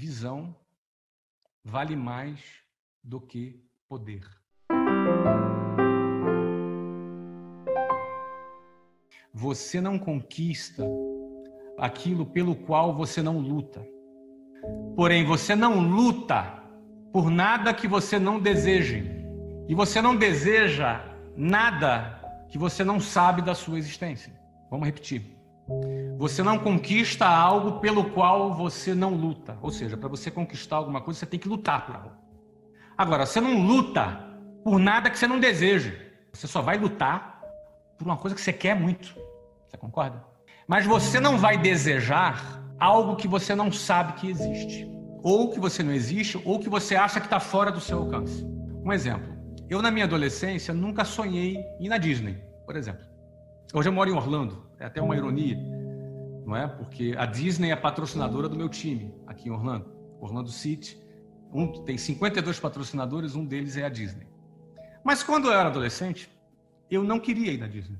visão vale mais do que poder. Você não conquista aquilo pelo qual você não luta. Porém, você não luta por nada que você não deseje. E você não deseja nada que você não sabe da sua existência. Vamos repetir. Você não conquista algo pelo qual você não luta. Ou seja, para você conquistar alguma coisa, você tem que lutar por algo. Agora, você não luta por nada que você não deseja. Você só vai lutar por uma coisa que você quer muito. Você concorda? Mas você não vai desejar algo que você não sabe que existe. Ou que você não existe, ou que você acha que está fora do seu alcance. Um exemplo. Eu, na minha adolescência, nunca sonhei ir na Disney, por exemplo. Hoje eu moro em Orlando. É até uma ironia, não é? Porque a Disney é patrocinadora do meu time aqui em Orlando. Orlando City. Um, tem 52 patrocinadores, um deles é a Disney. Mas quando eu era adolescente, eu não queria ir na Disney.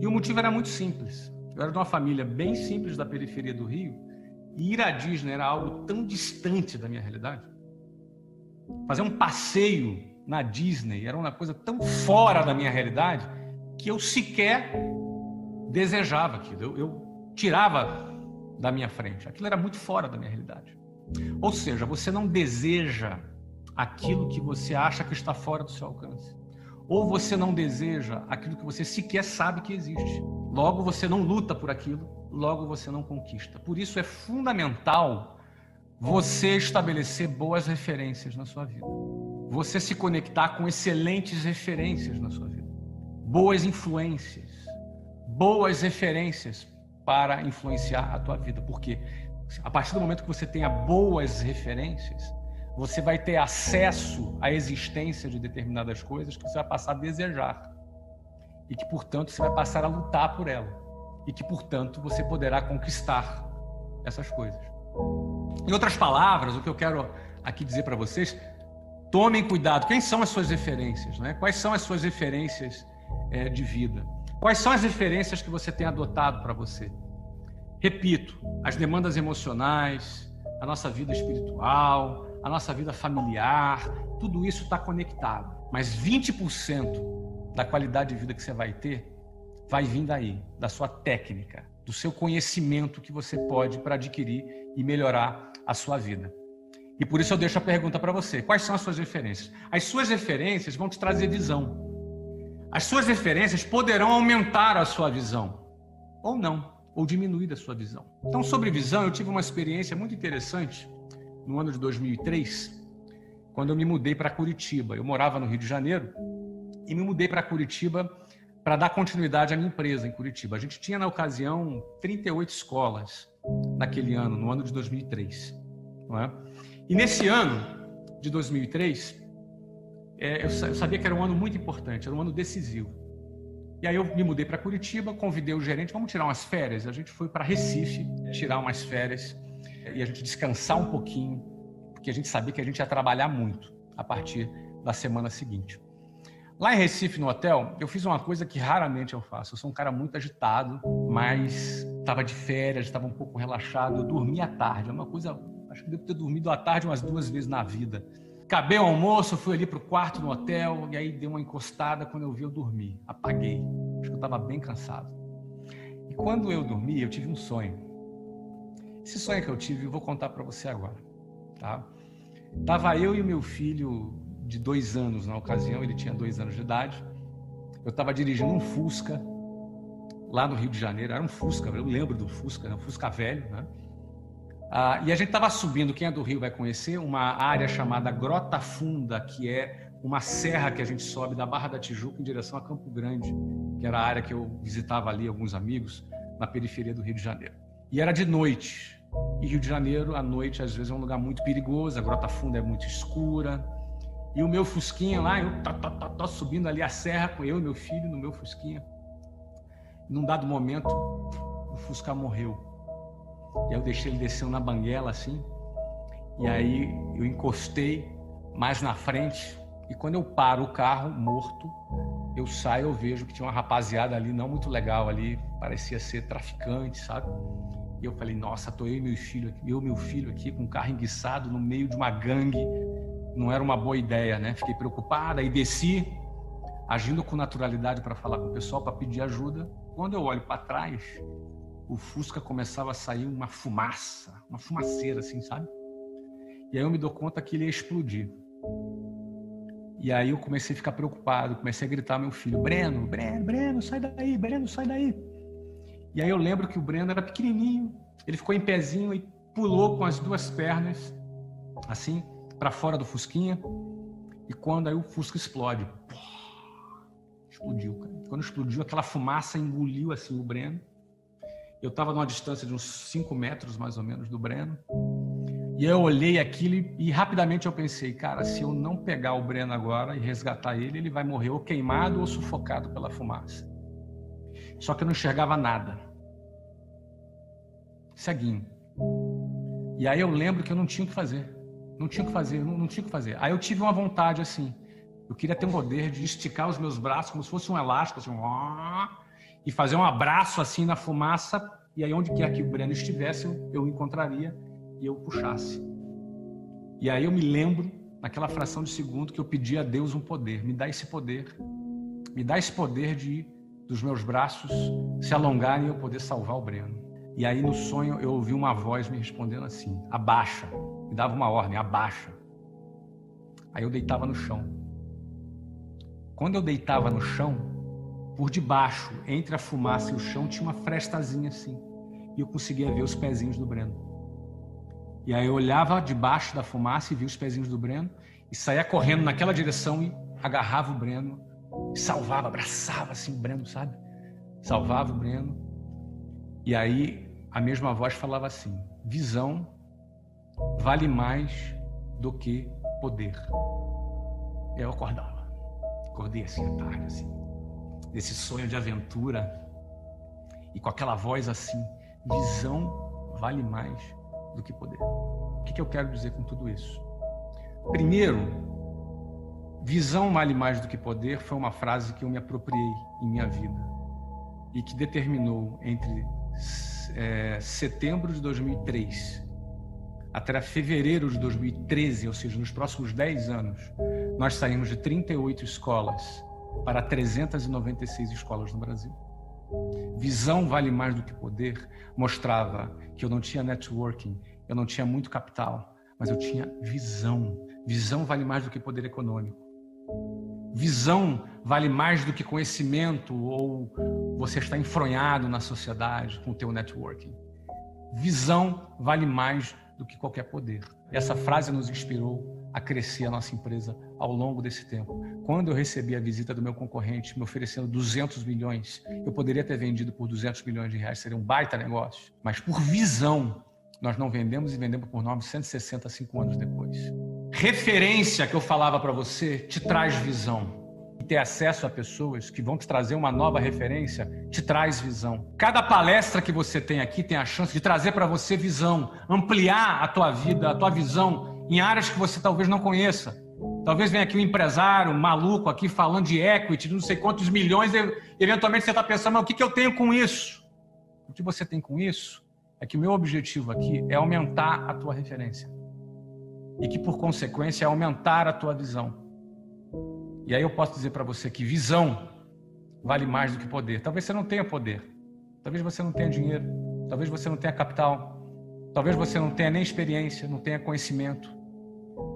E o motivo era muito simples. Eu era de uma família bem simples da periferia do Rio e ir à Disney era algo tão distante da minha realidade. Fazer um passeio na Disney era uma coisa tão fora da minha realidade que eu sequer desejava aquilo. Eu, eu tirava da minha frente. Aquilo era muito fora da minha realidade. Ou seja, você não deseja aquilo que você acha que está fora do seu alcance. Ou você não deseja aquilo que você sequer sabe que existe. Logo você não luta por aquilo, logo você não conquista. Por isso é fundamental você estabelecer boas referências na sua vida. Você se conectar com excelentes referências na sua vida. Boas influências. Boas referências para influenciar a tua vida. Porque a partir do momento que você tenha boas referências, você vai ter acesso à existência de determinadas coisas que você vai passar a desejar. E que, portanto, você vai passar a lutar por ela. E que, portanto, você poderá conquistar essas coisas. Em outras palavras, o que eu quero aqui dizer para vocês, tomem cuidado. Quem são as suas referências? Né? Quais são as suas referências é, de vida? Quais são as referências que você tem adotado para você? Repito, as demandas emocionais, a nossa vida espiritual, a nossa vida familiar, tudo isso está conectado. Mas 20% da qualidade de vida que você vai ter vai vir daí, da sua técnica, do seu conhecimento que você pode para adquirir e melhorar a sua vida. E por isso eu deixo a pergunta para você: quais são as suas referências? As suas referências vão te trazer visão. As suas referências poderão aumentar a sua visão ou não ou diminuir a sua visão. Então, sobre visão, eu tive uma experiência muito interessante no ano de 2003, quando eu me mudei para Curitiba. Eu morava no Rio de Janeiro e me mudei para Curitiba para dar continuidade à minha empresa em Curitiba. A gente tinha, na ocasião, 38 escolas naquele ano, no ano de 2003. Não é? E nesse ano de 2003, é, eu sabia que era um ano muito importante, era um ano decisivo. E aí eu me mudei para Curitiba, convidei o gerente, vamos tirar umas férias. A gente foi para Recife tirar umas férias e a gente descansar um pouquinho, porque a gente sabia que a gente ia trabalhar muito a partir da semana seguinte. Lá em Recife, no hotel, eu fiz uma coisa que raramente eu faço. Eu sou um cara muito agitado, mas estava de férias, estava um pouco relaxado. Eu dormi à tarde. É uma coisa, acho que devo ter dormido à tarde umas duas vezes na vida. Acabei o almoço, fui ali para o quarto no hotel e aí dei uma encostada. Quando eu vi, eu dormi. Apaguei. Acho que eu estava bem cansado. E quando eu dormi, eu tive um sonho. Esse sonho que eu tive, eu vou contar para você agora. Tá? Tava eu e o meu filho de dois anos na ocasião, ele tinha dois anos de idade. Eu estava dirigindo um Fusca lá no Rio de Janeiro. Era um Fusca, eu lembro do Fusca, um Fusca velho, né? Ah, e a gente estava subindo, quem é do Rio vai conhecer, uma área chamada Grota Funda, que é uma serra que a gente sobe da Barra da Tijuca em direção a Campo Grande, que era a área que eu visitava ali, alguns amigos, na periferia do Rio de Janeiro. E era de noite. E Rio de Janeiro, à noite, às vezes é um lugar muito perigoso, a Grota Funda é muito escura. E o meu Fusquinha lá, eu tô, tô, tô, tô subindo ali a serra com eu e meu filho no meu Fusquinha. Num dado momento, o Fusca morreu. E aí eu deixei ele descendo na banguela assim. E aí eu encostei mais na frente. E quando eu paro o carro morto, eu saio, eu vejo que tinha uma rapaziada ali não muito legal ali, parecia ser traficante, sabe? E eu falei, nossa, tô eu e meu filho aqui, eu e meu filho aqui com um carro enguiçado no meio de uma gangue. Não era uma boa ideia, né? Fiquei preocupada e desci, agindo com naturalidade para falar com o pessoal, para pedir ajuda. Quando eu olho para trás, o Fusca começava a sair uma fumaça, uma fumaceira assim, sabe? E aí eu me dou conta que ele ia explodir. E aí eu comecei a ficar preocupado, comecei a gritar meu filho, Breno, Breno, Breno, sai daí, Breno, sai daí. E aí eu lembro que o Breno era pequenininho, ele ficou em pezinho e pulou com as duas pernas, assim, para fora do Fusquinha. E quando aí o Fusca explode, explodiu, cara. Quando explodiu, aquela fumaça engoliu assim o Breno. Eu estava numa distância de uns 5 metros mais ou menos do Breno. E eu olhei aquilo e rapidamente eu pensei, cara, se eu não pegar o Breno agora e resgatar ele, ele vai morrer ou queimado ou sufocado pela fumaça. Só que eu não enxergava nada. Ceguinho. E aí eu lembro que eu não tinha o que fazer. Não tinha o que fazer, não, não tinha o que fazer. Aí eu tive uma vontade assim. Eu queria ter um poder de esticar os meus braços como se fosse um elástico, assim, e fazer um abraço assim na fumaça. E aí, onde quer que o Breno estivesse, eu, eu encontraria e eu puxasse. E aí eu me lembro, naquela fração de segundo, que eu pedi a Deus um poder. Me dá esse poder. Me dá esse poder de dos meus braços se alongarem e eu poder salvar o Breno. E aí no sonho eu ouvi uma voz me respondendo assim: abaixa. Me dava uma ordem: abaixa. Aí eu deitava no chão. Quando eu deitava no chão, por debaixo, entre a fumaça e o chão, tinha uma frestazinha assim. E eu conseguia ver os pezinhos do Breno. E aí eu olhava debaixo da fumaça e via os pezinhos do Breno e saía correndo naquela direção e agarrava o Breno salvava, abraçava assim o Breno, sabe? Salvava o Breno. E aí a mesma voz falava assim: visão vale mais do que poder. Eu acordava. Acordei assim à tarde, assim, desse sonho de aventura. E com aquela voz assim: visão vale mais do que poder. O que, que eu quero dizer com tudo isso? Primeiro, Visão vale mais do que poder foi uma frase que eu me apropriei em minha vida e que determinou entre é, setembro de 2003 até fevereiro de 2013, ou seja, nos próximos 10 anos, nós saímos de 38 escolas para 396 escolas no Brasil. Visão vale mais do que poder mostrava que eu não tinha networking, eu não tinha muito capital, mas eu tinha visão. Visão vale mais do que poder econômico. Visão vale mais do que conhecimento ou você está enfronhado na sociedade com o teu networking. Visão vale mais do que qualquer poder. Essa frase nos inspirou a crescer a nossa empresa ao longo desse tempo. Quando eu recebi a visita do meu concorrente me oferecendo 200 milhões, eu poderia ter vendido por 200 milhões de reais, seria um baita negócio. Mas por visão, nós não vendemos e vendemos por 965 anos depois. Referência que eu falava para você te traz visão. Ter acesso a pessoas que vão te trazer uma nova referência te traz visão. Cada palestra que você tem aqui tem a chance de trazer para você visão, ampliar a tua vida, a tua visão em áreas que você talvez não conheça. Talvez venha aqui um empresário um maluco aqui falando de equity, não sei quantos milhões, e eventualmente você está pensando, mas o que, que eu tenho com isso? O que você tem com isso é que o meu objetivo aqui é aumentar a tua referência. E que, por consequência, é aumentar a tua visão. E aí eu posso dizer para você que visão vale mais do que poder. Talvez você não tenha poder. Talvez você não tenha dinheiro. Talvez você não tenha capital. Talvez você não tenha nem experiência, não tenha conhecimento.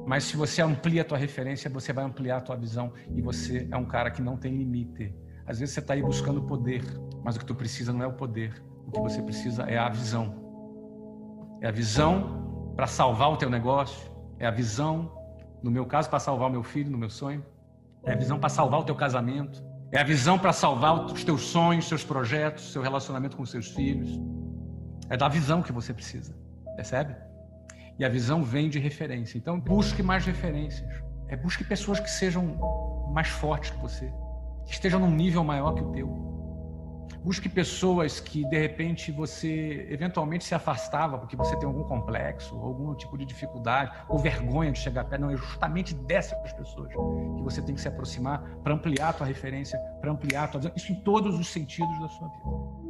Mas se você amplia a tua referência, você vai ampliar a tua visão e você é um cara que não tem limite. Às vezes você está aí buscando poder, mas o que tu precisa não é o poder, o que você precisa é a visão. É a visão para salvar o teu negócio, é a visão, no meu caso, para salvar o meu filho, no meu sonho, é a visão para salvar o teu casamento, é a visão para salvar os teus sonhos, seus projetos, seu relacionamento com seus filhos. É da visão que você precisa, percebe? E a visão vem de referência. Então, busque mais referências. É, busque pessoas que sejam mais fortes que você, que estejam num nível maior que o teu. Busque pessoas que de repente você eventualmente se afastava porque você tem algum complexo, algum tipo de dificuldade ou vergonha de chegar perto. Não, é justamente dessas pessoas que você tem que se aproximar para ampliar a tua referência, para ampliar a tua visão. Isso em todos os sentidos da sua vida.